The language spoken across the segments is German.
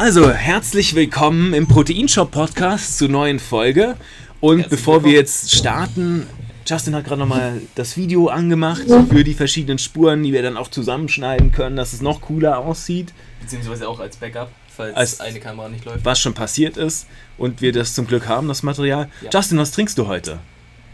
Also, herzlich willkommen im Proteinshop Podcast zur neuen Folge. Und herzlich bevor willkommen. wir jetzt starten, Justin hat gerade nochmal das Video angemacht für die verschiedenen Spuren, die wir dann auch zusammenschneiden können, dass es noch cooler aussieht. Beziehungsweise auch als Backup, falls als eine Kamera nicht läuft. Was schon passiert ist und wir das zum Glück haben, das Material. Ja. Justin, was trinkst du heute?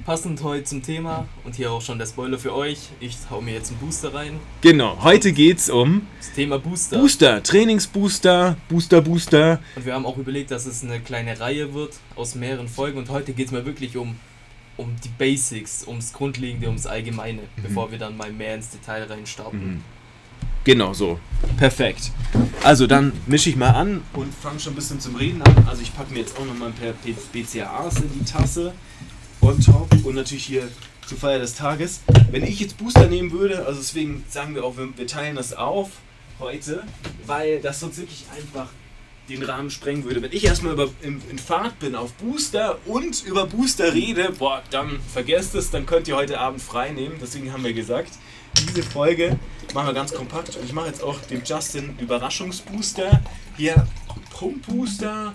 Passend heute zum Thema und hier auch schon der Spoiler für euch. Ich hau mir jetzt einen Booster rein. Genau, heute geht es um das Thema Booster. Booster, Trainingsbooster, Booster, Booster. Und wir haben auch überlegt, dass es eine kleine Reihe wird aus mehreren Folgen und heute geht es mal wirklich um, um die Basics, ums Grundlegende, ums Allgemeine, mhm. bevor wir dann mal mehr ins Detail reinstarten. Mhm. Genau so. Perfekt. Also dann mische ich mal an und fange schon ein bisschen zum Reden an. Also ich packe mir jetzt auch nochmal ein paar BCAAs in die Tasse on top und natürlich hier zur Feier des Tages. Wenn ich jetzt Booster nehmen würde, also deswegen sagen wir auch, wir teilen das auf heute, weil das sonst wirklich einfach den Rahmen sprengen würde. Wenn ich erstmal über, in, in Fahrt bin auf Booster und über Booster rede, boah, dann vergesst es, dann könnt ihr heute Abend frei nehmen. Deswegen haben wir gesagt, diese Folge machen wir ganz kompakt. Und ich mache jetzt auch dem Justin Überraschungsbooster. Hier Pumpbooster,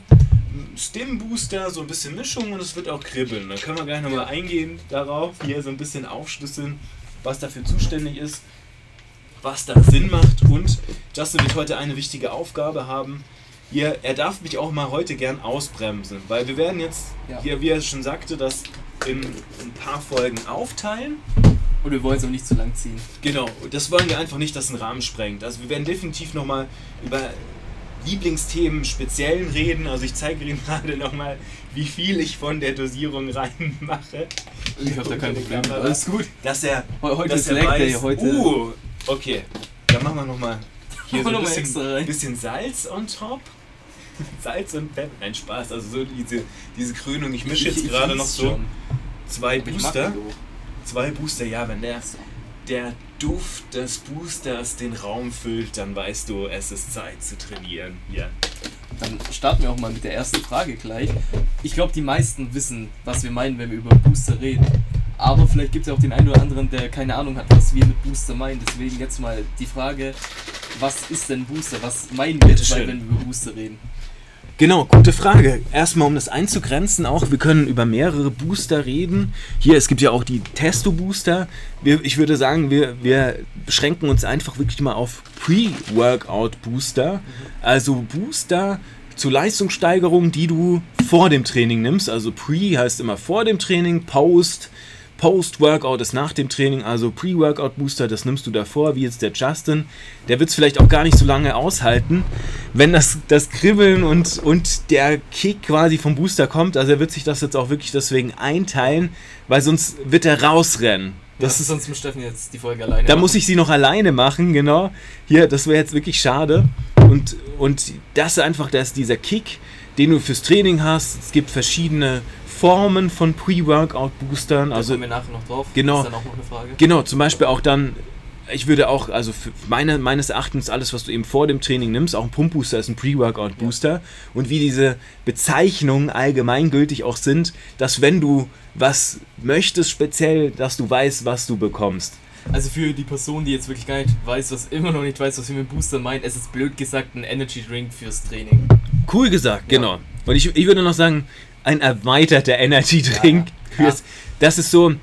Stim-Booster, so ein bisschen Mischung und es wird auch kribbeln. Dann können wir gleich nochmal eingehen darauf, hier so ein bisschen aufschlüsseln, was dafür zuständig ist, was da Sinn macht und Justin wird heute eine wichtige Aufgabe haben. Hier, er darf mich auch mal heute gern ausbremsen, weil wir werden jetzt, ja. hier, wie er schon sagte, das in ein paar Folgen aufteilen. Und wir wollen es auch nicht zu lang ziehen. Genau, das wollen wir einfach nicht, dass ein Rahmen sprengt. Also wir werden definitiv nochmal über Lieblingsthemen speziellen reden. Also ich zeige Ihnen gerade nochmal, wie viel ich von der Dosierung reinmache. Ich habe da kein Problem. Alles gut. Dass er, heute dass ist er weiß, Day, heute. Uh, okay. Dann machen wir nochmal hier so ein bisschen, bisschen Salz on top. Salz und Pfeffer. Nein, Spaß. Also so diese, diese Krönung. Ich mische jetzt gerade noch so schon. zwei Booster. Zwei Booster, ja, wenn der der Duft des Boosters den Raum füllt, dann weißt du, es ist Zeit zu trainieren. Ja. Dann starten wir auch mal mit der ersten Frage gleich. Ich glaube, die meisten wissen, was wir meinen, wenn wir über Booster reden. Aber vielleicht gibt es ja auch den einen oder anderen, der keine Ahnung hat, was wir mit Booster meinen. Deswegen jetzt mal die Frage, was ist denn Booster? Was meinen wir wenn wir über Booster reden? Genau, gute Frage. Erstmal, um das einzugrenzen, auch wir können über mehrere Booster reden. Hier, es gibt ja auch die Testo-Booster. Ich würde sagen, wir, wir beschränken uns einfach wirklich mal auf Pre-Workout-Booster. Also Booster zur Leistungssteigerung, die du vor dem Training nimmst. Also Pre heißt immer vor dem Training, Post Post-Workout ist nach dem Training, also Pre-Workout-Booster, das nimmst du davor, wie jetzt der Justin. Der wird es vielleicht auch gar nicht so lange aushalten, wenn das, das Kribbeln und, und der Kick quasi vom Booster kommt. Also er wird sich das jetzt auch wirklich deswegen einteilen, weil sonst wird er rausrennen. Das ja, ist sonst mit Steffen jetzt die Folge alleine. Da machen. muss ich sie noch alleine machen, genau. Hier, das wäre jetzt wirklich schade. Und, und das ist einfach das, dieser Kick, den du fürs Training hast. Es gibt verschiedene Formen von Pre-Workout-Boostern. Also, da kommen wir nachher noch drauf. Genau, das ist dann auch noch eine Frage. Genau, zum Beispiel auch dann, ich würde auch, also meine, meines Erachtens alles, was du eben vor dem Training nimmst, auch ein Pump-Booster ist ein Pre-Workout-Booster. Ja. Und wie diese Bezeichnungen allgemeingültig auch sind, dass wenn du was möchtest speziell, dass du weißt, was du bekommst. Also für die Person, die jetzt wirklich gar nicht weiß, was immer noch nicht weiß, was wir mit Booster meinen, es ist blöd gesagt ein Energy Drink fürs Training. Cool gesagt, ja. genau. Und ich, ich würde noch sagen, ein erweiterter Energy Drink. Ja, ja. Das ist so,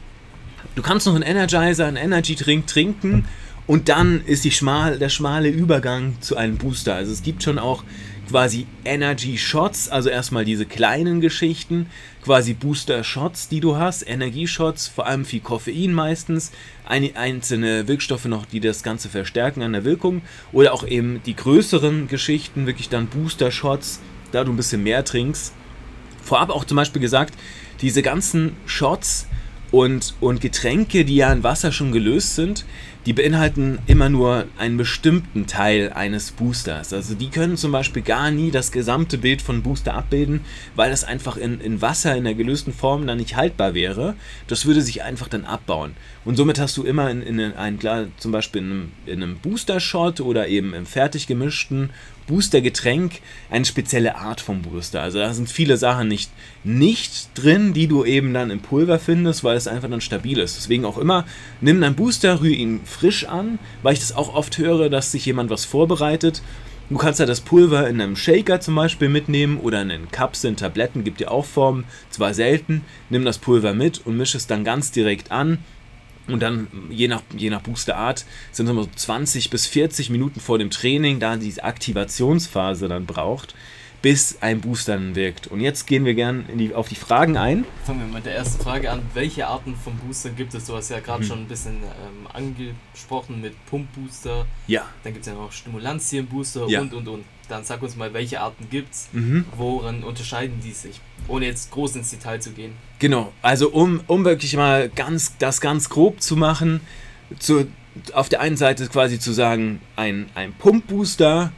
du kannst noch einen Energizer, einen Energy Drink trinken und dann ist die schmal, der schmale Übergang zu einem Booster. Also es gibt schon auch quasi Energy Shots, also erstmal diese kleinen Geschichten, quasi Booster Shots, die du hast, Energieshots, vor allem viel Koffein meistens, einzelne Wirkstoffe noch, die das Ganze verstärken an der Wirkung oder auch eben die größeren Geschichten, wirklich dann Booster Shots, da du ein bisschen mehr trinkst vorab auch zum Beispiel gesagt, diese ganzen Shots und, und Getränke, die ja in Wasser schon gelöst sind, die beinhalten immer nur einen bestimmten Teil eines Boosters. Also die können zum Beispiel gar nie das gesamte Bild von Booster abbilden, weil das einfach in, in Wasser in der gelösten Form dann nicht haltbar wäre. Das würde sich einfach dann abbauen. Und somit hast du immer in, in klar, zum Beispiel in einem, in einem Booster-Shot oder eben im fertig gemischten Booster-Getränk eine spezielle Art vom Booster. Also da sind viele Sachen nicht, nicht drin, die du eben dann im Pulver findest, weil es einfach dann stabil ist. Deswegen auch immer, nimm deinen Booster, rühr ihn frisch an, weil ich das auch oft höre, dass sich jemand was vorbereitet Du kannst ja das Pulver in einem Shaker zum Beispiel mitnehmen oder in den Kapseln, Tabletten, gibt ja auch Formen, zwar selten. Nimm das Pulver mit und mische es dann ganz direkt an. Und dann, je nach, je nach Boosterart, sind es immer so 20 bis 40 Minuten vor dem Training, da diese Aktivationsphase dann braucht bis ein Booster dann wirkt. Und jetzt gehen wir gerne auf die Fragen ein. Fangen wir mit der ersten Frage an. Welche Arten von Boostern gibt es? Du hast ja gerade mhm. schon ein bisschen ähm, angesprochen mit Pumpbooster. Ja. Dann gibt es ja noch Stimulantienbooster ja. und und und. Dann sag uns mal, welche Arten gibt es? Mhm. Woran unterscheiden die sich? Ohne jetzt groß ins Detail zu gehen. Genau, also um, um wirklich mal ganz, das ganz grob zu machen, zu, auf der einen Seite quasi zu sagen, ein, ein Pumpbooster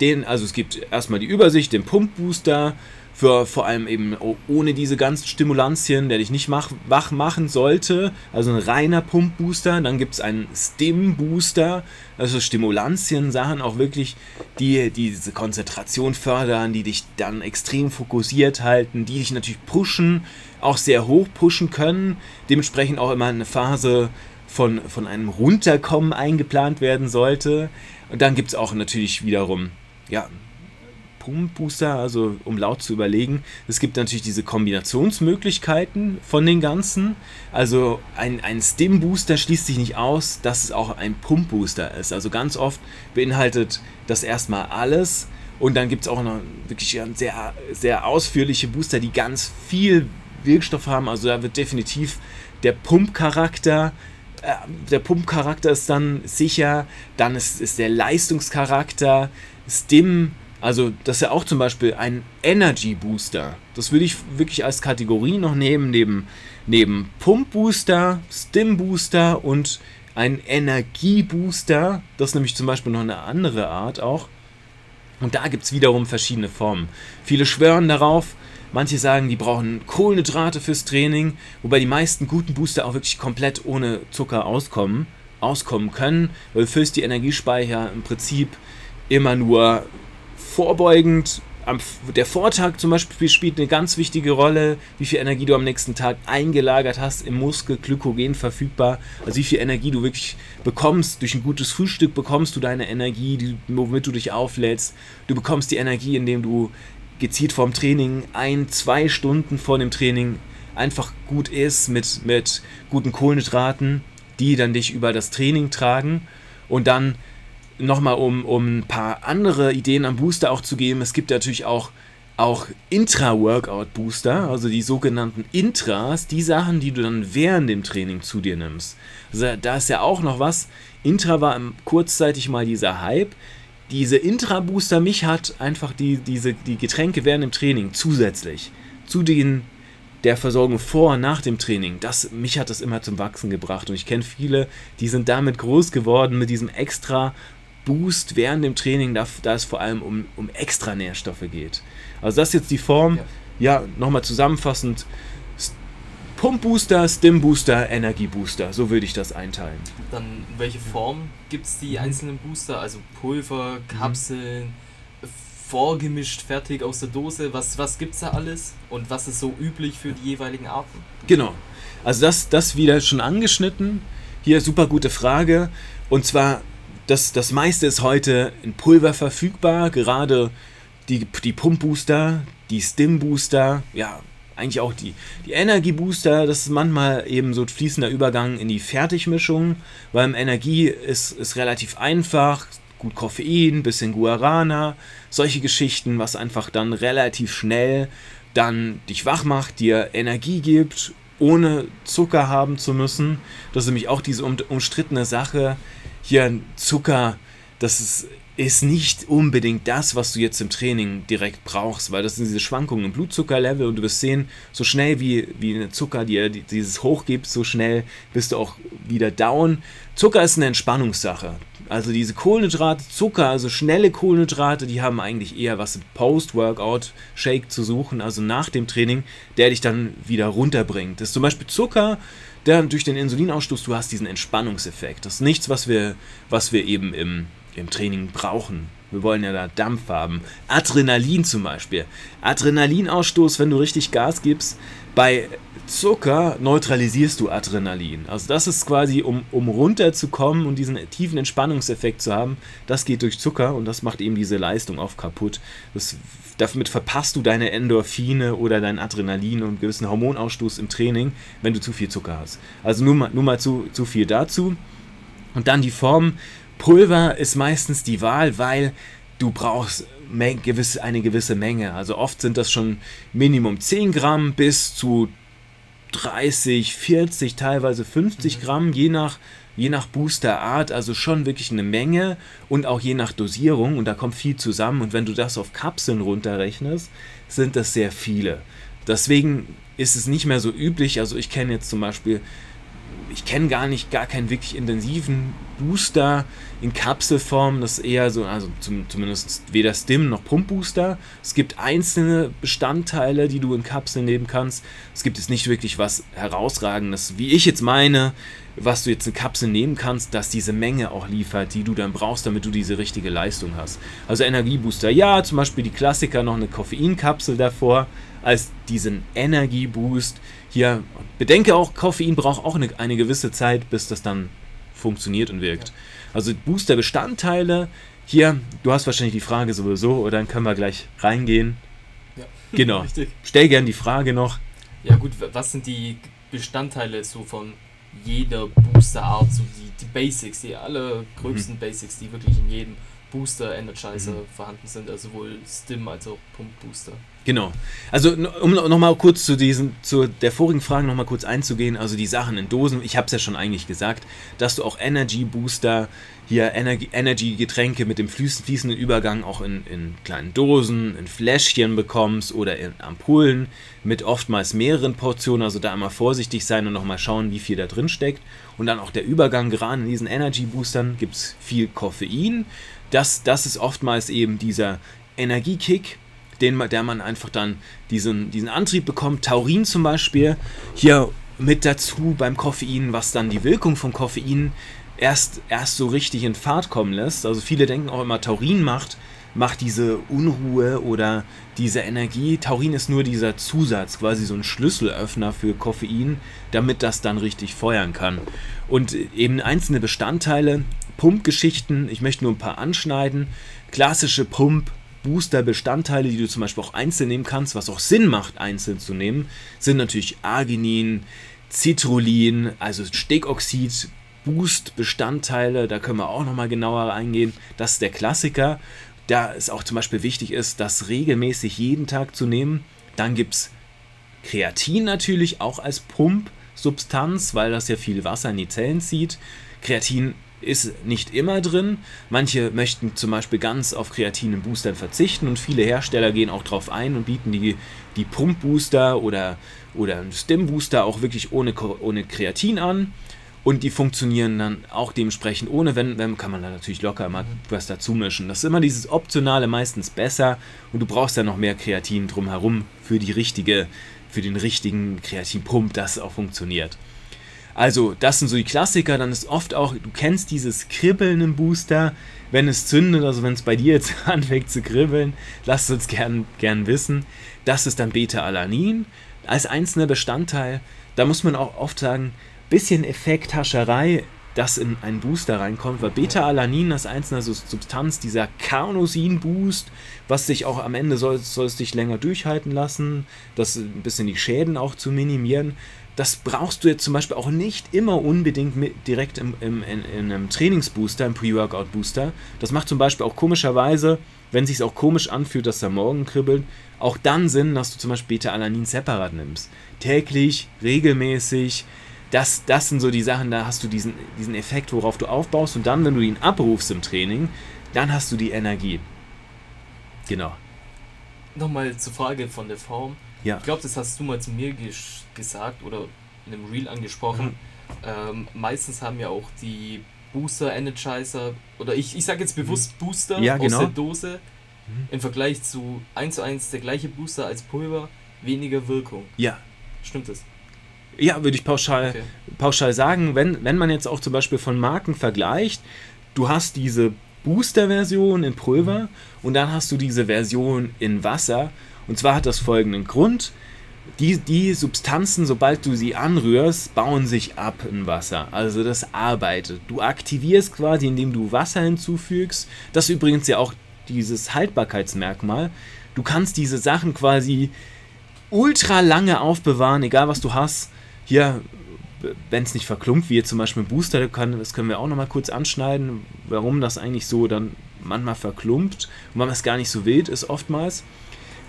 den, also es gibt erstmal die Übersicht, den Pumpbooster, für vor allem eben ohne diese ganzen Stimulantien, der dich nicht mach, wach machen sollte. Also ein reiner Pumpbooster. Dann gibt es einen Stim-Booster, also Stimulantien-Sachen auch wirklich, die, die diese Konzentration fördern, die dich dann extrem fokussiert halten, die dich natürlich pushen, auch sehr hoch pushen können. Dementsprechend auch immer eine Phase von, von einem Runterkommen eingeplant werden sollte. Und dann gibt es auch natürlich wiederum ja, Pumpbooster, also um laut zu überlegen. Es gibt natürlich diese Kombinationsmöglichkeiten von den ganzen. Also ein, ein Stim-Booster schließt sich nicht aus, dass es auch ein Pumpbooster ist. Also ganz oft beinhaltet das erstmal alles. Und dann gibt es auch noch wirklich sehr, sehr ausführliche Booster, die ganz viel Wirkstoff haben. Also da wird definitiv der Pumpcharakter äh, der Pumpcharakter ist dann sicher, dann ist, ist der Leistungscharakter, Stim, also das ist ja auch zum Beispiel ein Energy Booster. Das würde ich wirklich als Kategorie noch nehmen, neben, neben Pump Booster, Stim Booster und ein Energiebooster. Das ist nämlich zum Beispiel noch eine andere Art auch. Und da gibt es wiederum verschiedene Formen. Viele schwören darauf, manche sagen, die brauchen Kohlenhydrate fürs Training, wobei die meisten guten Booster auch wirklich komplett ohne Zucker auskommen, auskommen können, weil du füllst die Energiespeicher im Prinzip immer nur vorbeugend. Der Vortag zum Beispiel spielt eine ganz wichtige Rolle, wie viel Energie du am nächsten Tag eingelagert hast im Muskel, Glykogen verfügbar. Also wie viel Energie du wirklich bekommst. Durch ein gutes Frühstück bekommst du deine Energie, womit du dich auflädst. Du bekommst die Energie, indem du gezielt vorm Training ein, zwei Stunden vor dem Training einfach gut isst mit, mit guten Kohlenhydraten, die dann dich über das Training tragen und dann nochmal um, um ein paar andere Ideen am Booster auch zu geben, es gibt natürlich auch, auch Intra-Workout-Booster, also die sogenannten Intras, die Sachen, die du dann während dem Training zu dir nimmst. Also da ist ja auch noch was. Intra war kurzzeitig mal dieser Hype. Diese Intra-Booster, mich hat einfach die, diese, die Getränke während dem Training zusätzlich zu den der Versorgung vor und nach dem Training, das, mich hat das immer zum Wachsen gebracht. Und ich kenne viele, die sind damit groß geworden, mit diesem extra Boost während dem Training, da, da es vor allem um, um extra Nährstoffe geht. Also das ist jetzt die Form, ja, ja nochmal zusammenfassend, Pump-Booster, Stim-Booster, Energie-Booster, so würde ich das einteilen. Dann welche Form gibt es die einzelnen Booster? Also Pulver, mhm. Kapseln, mhm. vorgemischt, fertig aus der Dose, was, was gibt es da alles und was ist so üblich für die jeweiligen Arten? Genau, also das, das wieder schon angeschnitten. Hier super gute Frage. Und zwar das, das meiste ist heute in Pulver verfügbar, gerade die, die Pump-Booster, die Stim-Booster, ja, eigentlich auch die, die Energie-Booster, das ist manchmal eben so ein fließender Übergang in die Fertigmischung, weil Energie ist, ist relativ einfach, gut Koffein, bisschen Guarana, solche Geschichten, was einfach dann relativ schnell dann dich wach macht, dir Energie gibt, ohne Zucker haben zu müssen. Das ist nämlich auch diese umstrittene Sache. Hier Zucker, das ist, ist nicht unbedingt das, was du jetzt im Training direkt brauchst, weil das sind diese Schwankungen im Blutzuckerlevel und du wirst sehen, so schnell wie, wie eine Zucker dir dieses hoch gibt, so schnell bist du auch wieder down. Zucker ist eine Entspannungssache. Also diese Kohlenhydrate, Zucker, also schnelle Kohlenhydrate, die haben eigentlich eher was im Post-Workout-Shake zu suchen, also nach dem Training, der dich dann wieder runterbringt. Das ist zum Beispiel Zucker, der durch den Insulinausstoß, du hast diesen Entspannungseffekt. Das ist nichts, was wir, was wir eben im, im Training brauchen. Wir wollen ja da Dampf haben. Adrenalin zum Beispiel. Adrenalinausstoß, wenn du richtig Gas gibst, Bei Zucker neutralisierst du Adrenalin. Also das ist quasi, um, um runterzukommen und diesen tiefen Entspannungseffekt zu haben, das geht durch Zucker und das macht eben diese Leistung oft kaputt. Das, damit verpasst du deine Endorphine oder dein Adrenalin und gewissen Hormonausstoß im Training, wenn du zu viel Zucker hast. Also nur mal, nur mal zu, zu viel dazu. Und dann die Form. Pulver ist meistens die Wahl, weil du brauchst eine gewisse Menge. Also oft sind das schon Minimum 10 Gramm bis zu 30, 40, teilweise 50 mhm. Gramm, je nach, je nach Boosterart, also schon wirklich eine Menge und auch je nach Dosierung und da kommt viel zusammen und wenn du das auf Kapseln runterrechnest, sind das sehr viele. Deswegen ist es nicht mehr so üblich, also ich kenne jetzt zum Beispiel ich kenne gar nicht, gar keinen wirklich intensiven Booster in Kapselform. Das ist eher so, also zum, zumindest weder Stim noch Pumpbooster. Es gibt einzelne Bestandteile, die du in Kapseln nehmen kannst. Es gibt jetzt nicht wirklich was herausragendes, wie ich jetzt meine, was du jetzt in Kapseln nehmen kannst, dass diese Menge auch liefert, die du dann brauchst, damit du diese richtige Leistung hast. Also Energiebooster, ja, zum Beispiel die Klassiker noch eine Koffeinkapsel davor als diesen Energieboost. Hier, bedenke auch, Koffein braucht auch eine, eine gewisse Zeit, bis das dann funktioniert und wirkt. Also Booster-Bestandteile. Hier, du hast wahrscheinlich die Frage sowieso, oder dann können wir gleich reingehen. Ja. Genau. Richtig. Stell gern die Frage noch. Ja gut, was sind die Bestandteile so von jeder Booster-Art, so die, die Basics, die allergrößten mhm. Basics, die wirklich in jedem Booster Energizer mhm. vorhanden sind, also sowohl Stim als auch Pump Booster. Genau. Also um nochmal kurz zu diesen, zu der vorigen Frage nochmal kurz einzugehen, also die Sachen in Dosen, ich habe es ja schon eigentlich gesagt, dass du auch Energy Booster, hier Energy, Energy Getränke mit dem fließenden Übergang auch in, in kleinen Dosen, in Fläschchen bekommst oder in Ampullen mit oftmals mehreren Portionen, also da immer vorsichtig sein und nochmal schauen, wie viel da drin steckt. Und dann auch der Übergang, gerade in diesen Energy Boostern gibt es viel Koffein, das, das ist oftmals eben dieser Energiekick, den, der man einfach dann diesen, diesen Antrieb bekommt. Taurin zum Beispiel hier mit dazu beim Koffein, was dann die Wirkung von Koffein erst, erst so richtig in Fahrt kommen lässt. Also viele denken auch immer, Taurin macht, macht diese Unruhe oder diese Energie. Taurin ist nur dieser Zusatz, quasi so ein Schlüsselöffner für Koffein, damit das dann richtig feuern kann. Und eben einzelne Bestandteile Pumpgeschichten, ich möchte nur ein paar anschneiden. Klassische Pump, Booster-Bestandteile, die du zum Beispiel auch einzeln nehmen kannst, was auch Sinn macht, einzeln zu nehmen, sind natürlich Arginin, Citrullin, also Stickoxid, Boost-Bestandteile, da können wir auch nochmal genauer eingehen. Das ist der Klassiker. Da es auch zum Beispiel wichtig ist, das regelmäßig jeden Tag zu nehmen. Dann gibt es Kreatin natürlich auch als Pumpsubstanz, weil das ja viel Wasser in die Zellen zieht. Kreatin ist nicht immer drin. Manche möchten zum Beispiel ganz auf Kreatin in Boostern verzichten und viele Hersteller gehen auch darauf ein und bieten die, die Pump-Booster oder, oder Stim-Booster auch wirklich ohne, ohne Kreatin an. Und die funktionieren dann auch dementsprechend ohne, wenn, wenn kann man da natürlich locker mal was dazu mischen. Das ist immer dieses Optionale meistens besser und du brauchst ja noch mehr Kreatin drumherum für die richtige, für den richtigen Kreatinpump, das auch funktioniert. Also, das sind so die Klassiker. Dann ist oft auch, du kennst dieses Kribbeln im Booster, wenn es zündet, also wenn es bei dir jetzt anfängt zu kribbeln, lasst uns gern, gern wissen. Das ist dann Beta-Alanin als einzelner Bestandteil. Da muss man auch oft sagen, bisschen Effekthascherei, dass in einen Booster reinkommt, weil Beta-Alanin als einzelne Substanz, dieser Carnosin-Boost, was sich auch am Ende soll, soll es dich länger durchhalten lassen, das ein bisschen die Schäden auch zu minimieren das brauchst du jetzt zum Beispiel auch nicht immer unbedingt mit, direkt im, im, in, in, einem Trainingsbooster, im Pre-Workout-Booster. Das macht zum Beispiel auch komischerweise, wenn es sich auch komisch anfühlt, dass der Morgen kribbelt, auch dann Sinn, dass du zum Beispiel Beta-Alanin separat nimmst. Täglich, regelmäßig. Das, das sind so die Sachen, da hast du diesen, diesen Effekt, worauf du aufbaust. Und dann, wenn du ihn abrufst im Training, dann hast du die Energie. Genau. Nochmal zur Frage von der Form. Ja. Ich glaube, das hast du mal zu mir gesagt oder in einem Reel angesprochen. Mhm. Ähm, meistens haben ja auch die Booster Energizer oder ich, ich sage jetzt bewusst mhm. Booster ja, genau. aus der Dose mhm. im Vergleich zu 1 zu 1 der gleiche Booster als Pulver weniger Wirkung. Ja. Stimmt das? Ja, würde ich pauschal, okay. pauschal sagen, wenn, wenn man jetzt auch zum Beispiel von Marken vergleicht, du hast diese Booster-Version in Pulver mhm. und dann hast du diese Version in Wasser und zwar hat das folgenden Grund. die, die Substanzen, sobald du sie anrührst, bauen sich ab in Wasser. Also das arbeitet. Du aktivierst quasi, indem du Wasser hinzufügst. Das ist übrigens ja auch dieses Haltbarkeitsmerkmal. Du kannst diese Sachen quasi ultra lange aufbewahren, egal was du hast. Hier, wenn es nicht verklumpt, wie jetzt zum Beispiel ein Booster, das können wir auch nochmal kurz anschneiden, warum das eigentlich so dann manchmal verklumpt und warum es gar nicht so wild ist oftmals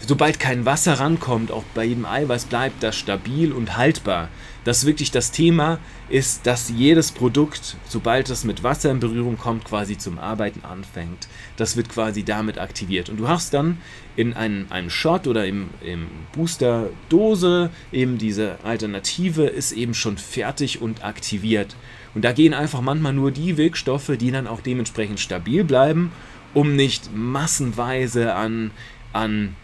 sobald kein Wasser rankommt, auch bei jedem Eiweiß bleibt das stabil und haltbar. Das wirklich das Thema ist, dass jedes Produkt, sobald es mit Wasser in Berührung kommt, quasi zum Arbeiten anfängt. Das wird quasi damit aktiviert. Und du hast dann in einem, einem Shot oder im, im Booster Dose eben diese Alternative ist eben schon fertig und aktiviert. Und da gehen einfach manchmal nur die Wirkstoffe, die dann auch dementsprechend stabil bleiben, um nicht massenweise an, an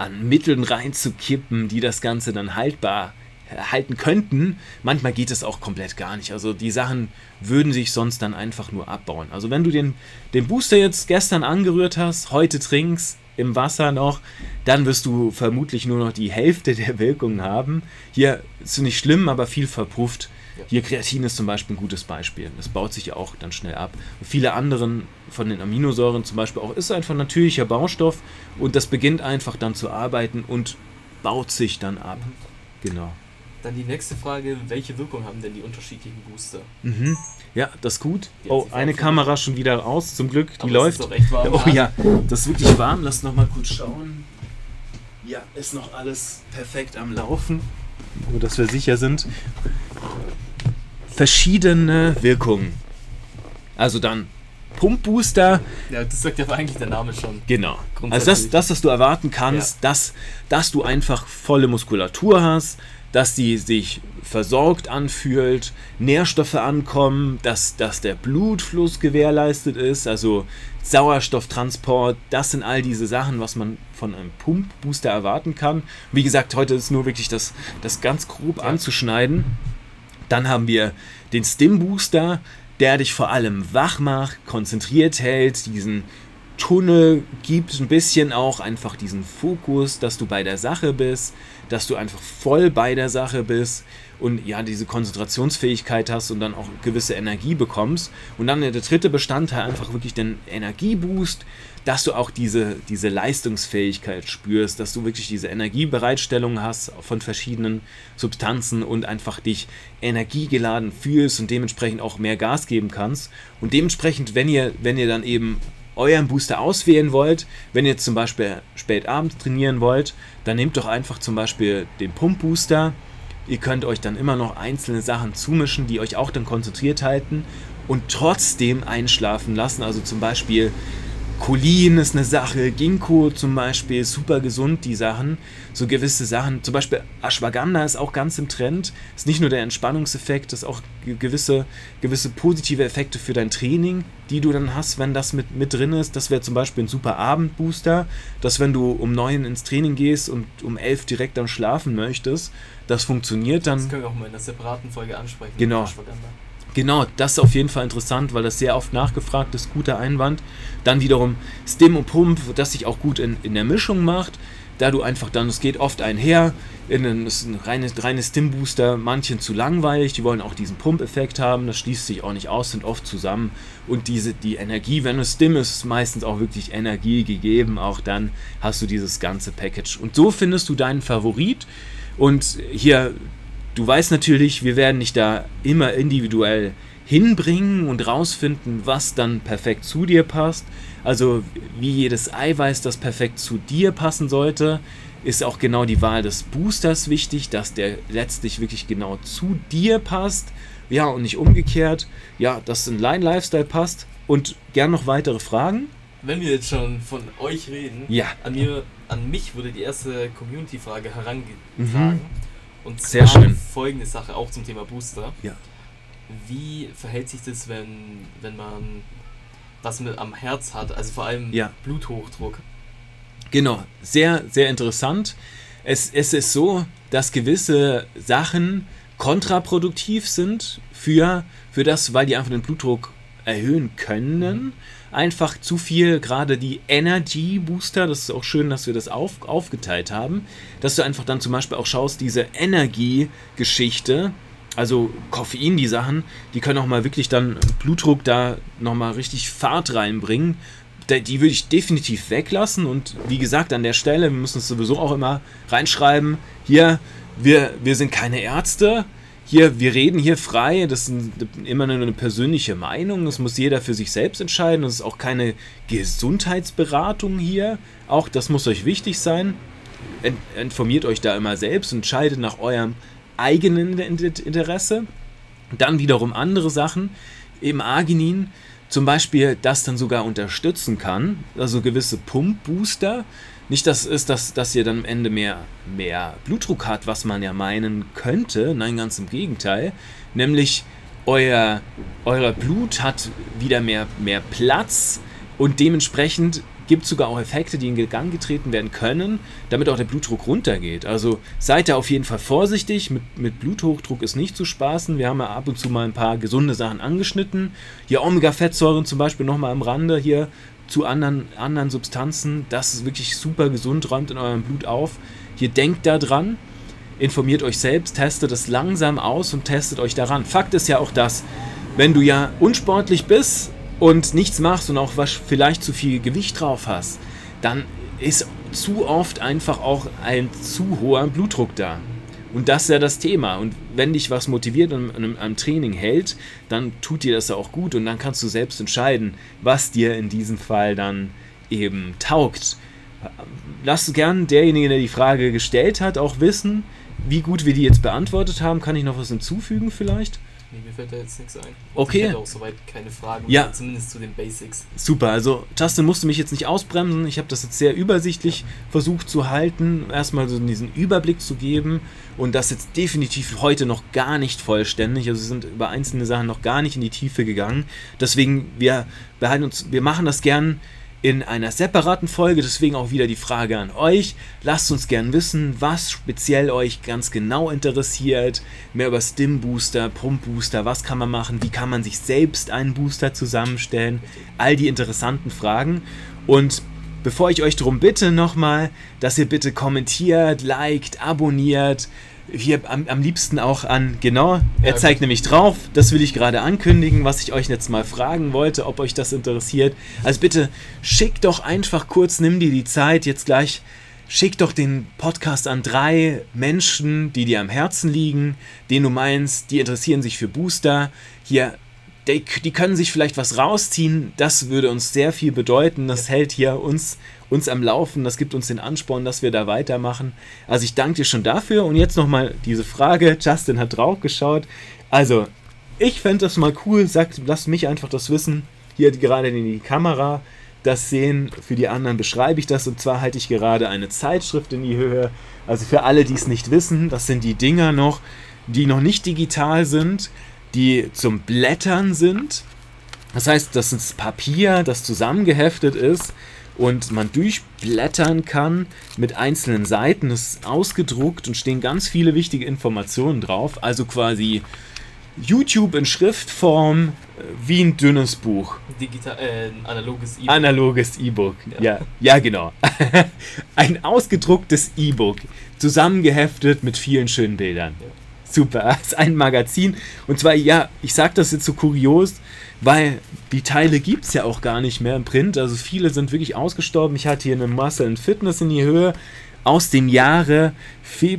an Mitteln reinzukippen, die das Ganze dann haltbar halten könnten. Manchmal geht es auch komplett gar nicht. Also die Sachen würden sich sonst dann einfach nur abbauen. Also wenn du den, den Booster jetzt gestern angerührt hast, heute trinkst, im Wasser noch, dann wirst du vermutlich nur noch die Hälfte der Wirkungen haben. Hier ist es nicht schlimm, aber viel verpufft. Hier Kreatin ist zum Beispiel ein gutes Beispiel. Das baut sich ja auch dann schnell ab. Und viele anderen von den Aminosäuren zum Beispiel auch ist einfach natürlicher Baustoff und das beginnt einfach dann zu arbeiten und baut sich dann ab. Mhm. Genau. Dann die nächste Frage, welche Wirkung haben denn die unterschiedlichen Booster? Mhm. Ja, das ist gut. Die oh, eine Kamera schon wieder aus, zum Glück, die Aber läuft. Warm, oh ja, das ist wirklich warm. Lass noch mal kurz schauen. Ja, ist noch alles perfekt am Laufen, nur dass wir sicher sind. Verschiedene Wirkungen. Also dann Pumpbooster. Ja, das sagt ja eigentlich der Name schon. Genau. Also das, das, was du erwarten kannst, ja. dass, dass du einfach volle Muskulatur hast, dass die sich versorgt anfühlt, Nährstoffe ankommen, dass, dass der Blutfluss gewährleistet ist, also Sauerstofftransport, das sind all diese Sachen, was man von einem Pumpbooster erwarten kann. Wie gesagt, heute ist nur wirklich das, das ganz grob ja. anzuschneiden. Dann haben wir den Stim-Booster, der dich vor allem wach macht, konzentriert hält, diesen Tunnel gibt, ein bisschen auch einfach diesen Fokus, dass du bei der Sache bist, dass du einfach voll bei der Sache bist und ja, diese Konzentrationsfähigkeit hast und dann auch gewisse Energie bekommst. Und dann der dritte Bestandteil einfach wirklich den Energieboost, dass du auch diese, diese Leistungsfähigkeit spürst, dass du wirklich diese Energiebereitstellung hast von verschiedenen Substanzen und einfach dich energiegeladen fühlst und dementsprechend auch mehr Gas geben kannst. Und dementsprechend, wenn ihr, wenn ihr dann eben euren Booster auswählen wollt, wenn ihr zum Beispiel spät abends trainieren wollt, dann nehmt doch einfach zum Beispiel den Pump-Booster. Ihr könnt euch dann immer noch einzelne Sachen zumischen, die euch auch dann konzentriert halten und trotzdem einschlafen lassen. Also zum Beispiel Cholin ist eine Sache, Ginkgo zum Beispiel, super gesund, die Sachen. So gewisse Sachen, zum Beispiel Ashwagandha ist auch ganz im Trend. Ist nicht nur der Entspannungseffekt, ist auch gewisse, gewisse positive Effekte für dein Training, die du dann hast, wenn das mit, mit drin ist. Das wäre zum Beispiel ein super Abendbooster, dass wenn du um neun ins Training gehst und um elf direkt dann schlafen möchtest, das funktioniert dann. Das können wir auch mal in einer separaten Folge ansprechen. Genau. Genau, das ist auf jeden Fall interessant, weil das sehr oft nachgefragt ist, guter Einwand. Dann wiederum Stim und Pump, das sich auch gut in, in der Mischung macht, da du einfach dann, es geht oft einher, in ein, ist ein reines, reines Stim-Booster manchen zu langweilig, die wollen auch diesen Pump-Effekt haben, das schließt sich auch nicht aus, sind oft zusammen und diese, die Energie, wenn es Stim ist, ist meistens auch wirklich Energie gegeben, auch dann hast du dieses ganze Package. Und so findest du deinen Favorit und hier Du weißt natürlich, wir werden dich da immer individuell hinbringen und rausfinden, was dann perfekt zu dir passt. Also wie jedes Eiweiß, das perfekt zu dir passen sollte, ist auch genau die Wahl des Boosters wichtig, dass der letztlich wirklich genau zu dir passt. Ja, und nicht umgekehrt. Ja, dass ein Line-Lifestyle passt. Und gern noch weitere Fragen. Wenn wir jetzt schon von euch reden, ja. an, mir, an mich wurde die erste Community-Frage herangetragen. Mhm. Und Sehr schön. folgende Sache auch zum Thema Booster. Ja. Wie verhält sich das, wenn, wenn man was mit am Herz hat, also vor allem ja. Bluthochdruck? Genau, sehr, sehr interessant. Es, es ist so, dass gewisse Sachen kontraproduktiv sind für, für das, weil die einfach den Blutdruck erhöhen können. Mhm. einfach zu viel, gerade die Energy Booster, das ist auch schön, dass wir das auf, aufgeteilt haben, dass du einfach dann zum Beispiel auch schaust, diese Energie-Geschichte, also Koffein, die Sachen, die können auch mal wirklich dann Blutdruck da nochmal richtig Fahrt reinbringen. Die würde ich definitiv weglassen und wie gesagt, an der Stelle, wir müssen es sowieso auch immer reinschreiben, hier, wir, wir sind keine Ärzte, hier, wir reden hier frei, das ist immer nur eine persönliche Meinung, das muss jeder für sich selbst entscheiden, das ist auch keine Gesundheitsberatung hier, auch das muss euch wichtig sein. Informiert euch da immer selbst, entscheidet nach eurem eigenen Interesse. Dann wiederum andere Sachen, eben Arginin, zum Beispiel das dann sogar unterstützen kann, also gewisse Pumpbooster. Nicht, dass ist, dass, dass ihr dann am Ende mehr, mehr Blutdruck hat, was man ja meinen könnte. Nein, ganz im Gegenteil. Nämlich euer, euer Blut hat wieder mehr, mehr Platz und dementsprechend gibt sogar auch Effekte, die in Gang getreten werden können, damit auch der Blutdruck runtergeht. Also seid da auf jeden Fall vorsichtig. Mit, mit Bluthochdruck ist nicht zu spaßen. Wir haben ja ab und zu mal ein paar gesunde Sachen angeschnitten. Hier Omega-Fettsäuren zum Beispiel nochmal am Rande hier zu anderen, anderen Substanzen. Das ist wirklich super gesund, räumt in eurem Blut auf. Hier denkt da dran, informiert euch selbst, testet es langsam aus und testet euch daran. Fakt ist ja auch das, wenn du ja unsportlich bist und nichts machst und auch was vielleicht zu viel Gewicht drauf hast, dann ist zu oft einfach auch ein zu hoher Blutdruck da. Und das ist ja das Thema. Und wenn dich was motiviert und am Training hält, dann tut dir das auch gut und dann kannst du selbst entscheiden, was dir in diesem Fall dann eben taugt. Lass gern derjenige, der die Frage gestellt hat, auch wissen, wie gut wir die jetzt beantwortet haben. Kann ich noch was hinzufügen vielleicht? Nee, mir fällt da jetzt nichts ein. Okay. Ich hätte auch soweit keine Fragen, ja. zumindest zu den Basics. Super, also Justin musste mich jetzt nicht ausbremsen. Ich habe das jetzt sehr übersichtlich versucht zu halten, erstmal so diesen Überblick zu geben und das jetzt definitiv heute noch gar nicht vollständig. Also wir sind über einzelne Sachen noch gar nicht in die Tiefe gegangen. Deswegen, wir behalten uns, wir machen das gern in einer separaten Folge. Deswegen auch wieder die Frage an euch. Lasst uns gern wissen, was speziell euch ganz genau interessiert. Mehr über Stim Booster, Pump Booster, was kann man machen, wie kann man sich selbst einen Booster zusammenstellen. All die interessanten Fragen. Und bevor ich euch darum bitte nochmal, dass ihr bitte kommentiert, liked, abonniert, hier am, am liebsten auch an, genau, er zeigt nämlich drauf, das will ich gerade ankündigen, was ich euch jetzt mal fragen wollte, ob euch das interessiert. Also bitte schick doch einfach kurz, nimm dir die Zeit jetzt gleich, schick doch den Podcast an drei Menschen, die dir am Herzen liegen, denen du meinst, die interessieren sich für Booster. Hier die, die, können sich vielleicht was rausziehen. Das würde uns sehr viel bedeuten. Das ja. hält hier uns, uns am Laufen. Das gibt uns den Ansporn, dass wir da weitermachen. Also ich danke dir schon dafür. Und jetzt nochmal diese Frage. Justin hat drauf geschaut. Also, ich fände das mal cool. Sagt, lasst mich einfach das wissen. Hier gerade in die Kamera das sehen. Für die anderen beschreibe ich das. Und zwar halte ich gerade eine Zeitschrift in die Höhe. Also für alle, die es nicht wissen, das sind die Dinger noch, die noch nicht digital sind die zum Blättern sind. Das heißt, das ist Papier, das zusammengeheftet ist und man durchblättern kann mit einzelnen Seiten. Es ist ausgedruckt und stehen ganz viele wichtige Informationen drauf. Also quasi YouTube in Schriftform äh, wie ein dünnes Buch. Digital, äh, analoges E-Book. Analoges E-Book, ja. ja. ja, genau. ein ausgedrucktes E-Book, zusammengeheftet mit vielen schönen Bildern. Ja. Super, ist ein Magazin. Und zwar, ja, ich sage das jetzt so kurios, weil die Teile gibt es ja auch gar nicht mehr im Print. Also viele sind wirklich ausgestorben. Ich hatte hier eine Muscle and Fitness in die Höhe aus dem Jahre,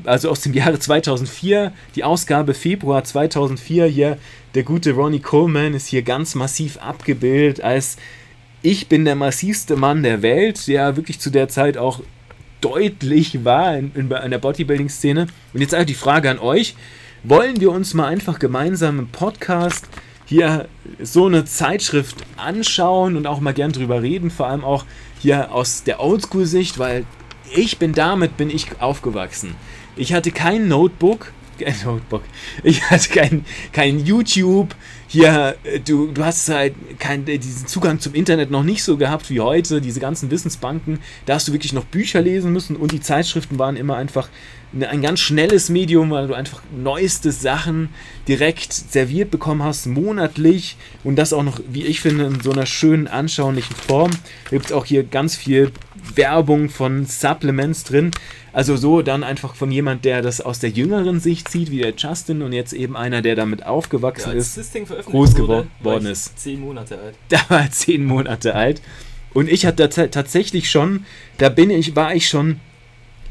also aus dem Jahre 2004, die Ausgabe Februar 2004 hier, der gute Ronnie Coleman ist hier ganz massiv abgebildet als ich bin der massivste Mann der Welt, der wirklich zu der Zeit auch deutlich war in, in, in der Bodybuilding-Szene. Und jetzt einfach die Frage an euch, wollen wir uns mal einfach gemeinsam im Podcast hier so eine Zeitschrift anschauen und auch mal gern drüber reden, vor allem auch hier aus der Oldschool-Sicht, weil ich bin damit bin ich aufgewachsen. Ich hatte kein Notebook, kein Notebook. Ich hatte kein, kein YouTube, hier, äh, du, du hast halt kein, äh, diesen Zugang zum Internet noch nicht so gehabt wie heute, diese ganzen Wissensbanken, da hast du wirklich noch Bücher lesen müssen und die Zeitschriften waren immer einfach ein ganz schnelles Medium, weil du einfach neueste Sachen direkt serviert bekommen hast, monatlich und das auch noch, wie ich finde, in so einer schönen, anschaulichen Form. Da gibt es auch hier ganz viel Werbung von Supplements drin. Also so dann einfach von jemand, der das aus der jüngeren Sicht sieht, wie der Justin und jetzt eben einer, der damit aufgewachsen Ja, ist, das Ding veröffentlicht groß wurde, geworden ich ist. Zehn Monate alt. Da war er zehn Monate alt. Und ich hatte tats- tatsächlich schon, da bin ich, war ich schon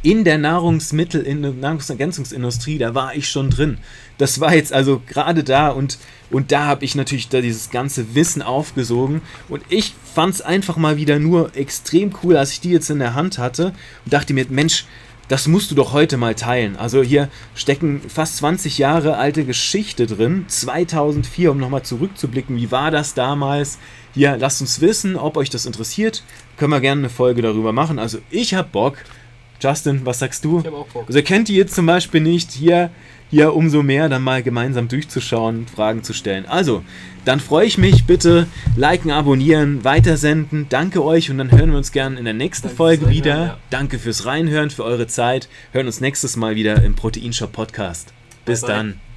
in der Nahrungsmittel, in der Nahrungsergänzungsindustrie, da war ich schon drin. Das war jetzt also gerade da und, und da habe ich natürlich da dieses ganze Wissen aufgesogen und ich fand es einfach mal wieder nur extrem cool, als ich die jetzt in der Hand hatte und dachte mir, Mensch, das musst du doch heute mal teilen. Also hier stecken fast 20 Jahre alte Geschichte drin, 2004, um nochmal zurückzublicken, wie war das damals? Hier, lasst uns wissen, ob euch das interessiert. Können wir gerne eine Folge darüber machen. Also ich hab Bock. Justin, was sagst du? Ich habe auch Bock. Also kennt ihr jetzt zum Beispiel nicht, hier, hier umso mehr dann mal gemeinsam durchzuschauen, Fragen zu stellen. Also, dann freue ich mich, bitte liken, abonnieren, weitersenden. Danke euch und dann hören wir uns gerne in der nächsten Danke Folge wieder. Ja. Danke fürs Reinhören, für eure Zeit. Hören uns nächstes Mal wieder im Proteinshop Podcast. Bis Bye, bye. dann.